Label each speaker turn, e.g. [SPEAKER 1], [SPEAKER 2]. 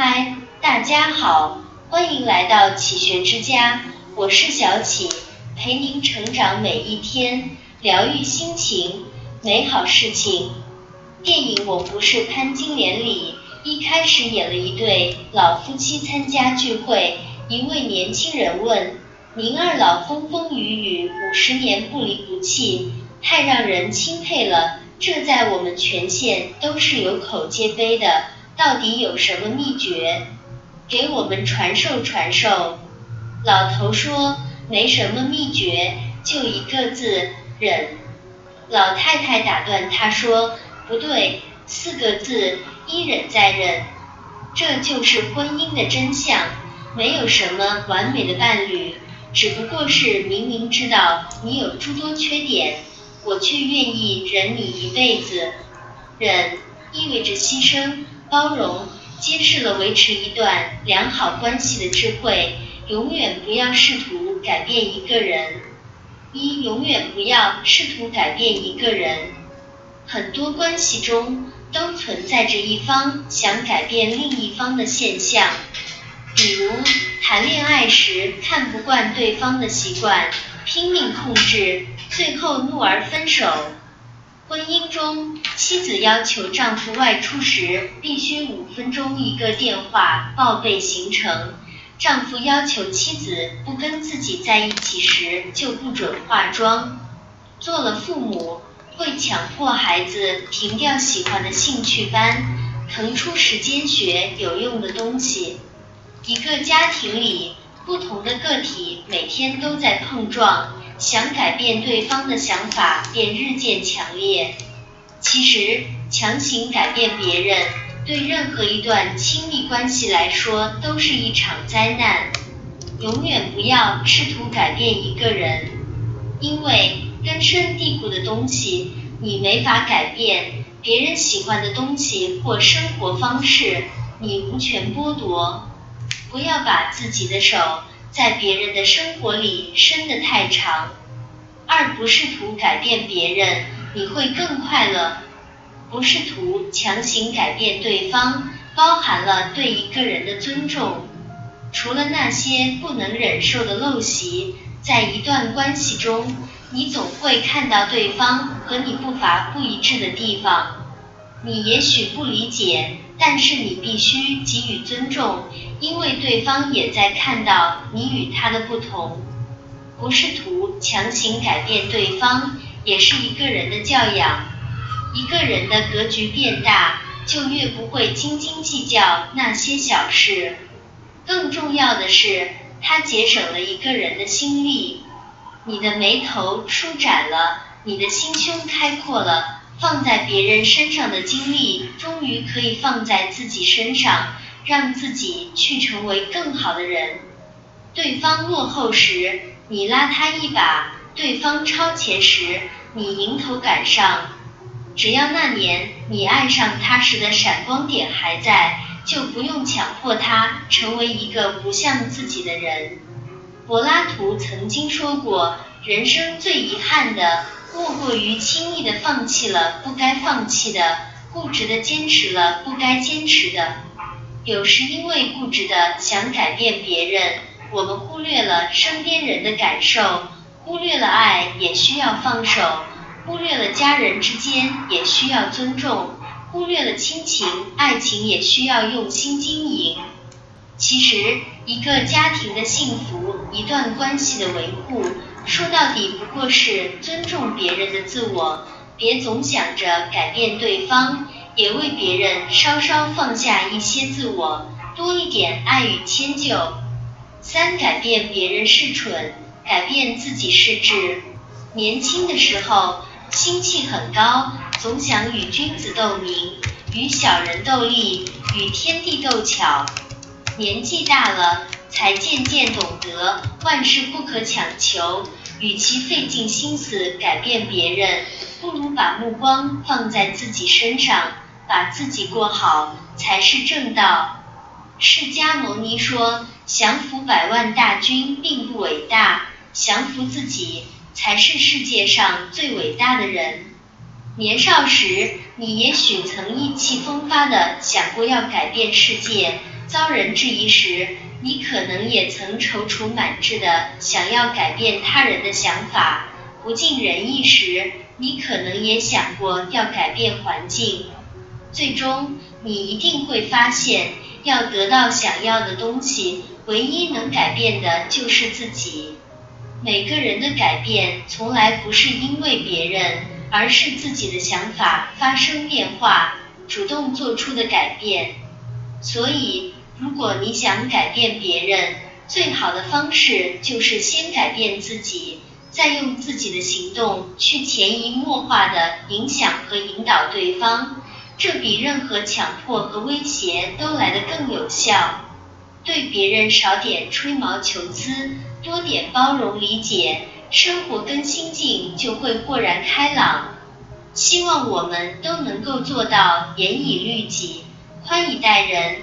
[SPEAKER 1] 嗨，大家好，欢迎来到启学之家，我是小启，陪您成长每一天，疗愈心情，美好事情。电影《我不是潘金莲》里，一开始演了一对老夫妻参加聚会，一位年轻人问：“您二老风风雨雨，五十年不离不弃，太让人钦佩了。这在我们全县都是有口皆碑的。”到底有什么秘诀？给我们传授传授。老头说没什么秘诀，就一个字忍。老太太打断他说不对，四个字一忍再忍。这就是婚姻的真相，没有什么完美的伴侣，只不过是明明知道你有诸多缺点，我却愿意忍你一辈子。忍意味着牺牲。包容，揭示了维持一段良好关系的智慧。永远不要试图改变一个人。一，永远不要试图改变一个人。很多关系中都存在着一方想改变另一方的现象，比如谈恋爱时看不惯对方的习惯，拼命控制，最后怒而分手。婚姻中，妻子要求丈夫外出时必须五分钟一个电话报备行程；丈夫要求妻子不跟自己在一起时就不准化妆。做了父母，会强迫孩子停掉喜欢的兴趣班，腾出时间学有用的东西。一个家庭里，不同的个体每天都在碰撞。想改变对方的想法，便日渐强烈。其实，强行改变别人，对任何一段亲密关系来说，都是一场灾难。永远不要试图改变一个人，因为根深蒂固的东西，你没法改变；别人喜欢的东西或生活方式，你无权剥夺。不要把自己的手。在别人的生活里伸得太长，二不试图改变别人，你会更快乐。不试图强行改变对方，包含了对一个人的尊重。除了那些不能忍受的陋习，在一段关系中，你总会看到对方和你步伐不一致的地方。你也许不理解，但是你必须给予尊重。因为对方也在看到你与他的不同，不试图强行改变对方，也是一个人的教养。一个人的格局变大，就越不会斤斤计较那些小事。更重要的是，他节省了一个人的心力。你的眉头舒展了，你的心胸开阔了，放在别人身上的精力，终于可以放在自己身上。让自己去成为更好的人。对方落后时，你拉他一把；对方超前时，你迎头赶上。只要那年你爱上他时的闪光点还在，就不用强迫他成为一个不像自己的人。柏拉图曾经说过，人生最遗憾的，莫过于轻易的放弃了不该放弃的，固执的坚持了不该坚持的。有时因为固执的想改变别人，我们忽略了身边人的感受，忽略了爱也需要放手，忽略了家人之间也需要尊重，忽略了亲情、爱情也需要用心经营。其实，一个家庭的幸福，一段关系的维护，说到底不过是尊重别人的自我，别总想着改变对方。也为别人稍稍放下一些自我，多一点爱与迁就。三，改变别人是蠢，改变自己是智。年轻的时候心气很高，总想与君子斗名，与小人斗利，与天地斗巧。年纪大了，才渐渐懂得万事不可强求。与其费尽心思改变别人，不如把目光放在自己身上。把自己过好才是正道。释迦牟尼说，降服百万大军并不伟大，降服自己才是世界上最伟大的人。年少时，你也许曾意气风发地想过要改变世界，遭人质疑时，你可能也曾踌躇满志的想要改变他人的想法；不尽人意时，你可能也想过要改变环境。最终，你一定会发现，要得到想要的东西，唯一能改变的就是自己。每个人的改变从来不是因为别人，而是自己的想法发生变化，主动做出的改变。所以，如果你想改变别人，最好的方式就是先改变自己，再用自己的行动去潜移默化的影响和引导对方。这比任何强迫和威胁都来得更有效。对别人少点吹毛求疵，多点包容理解，生活跟心境就会豁然开朗。希望我们都能够做到严以律己，宽以待人，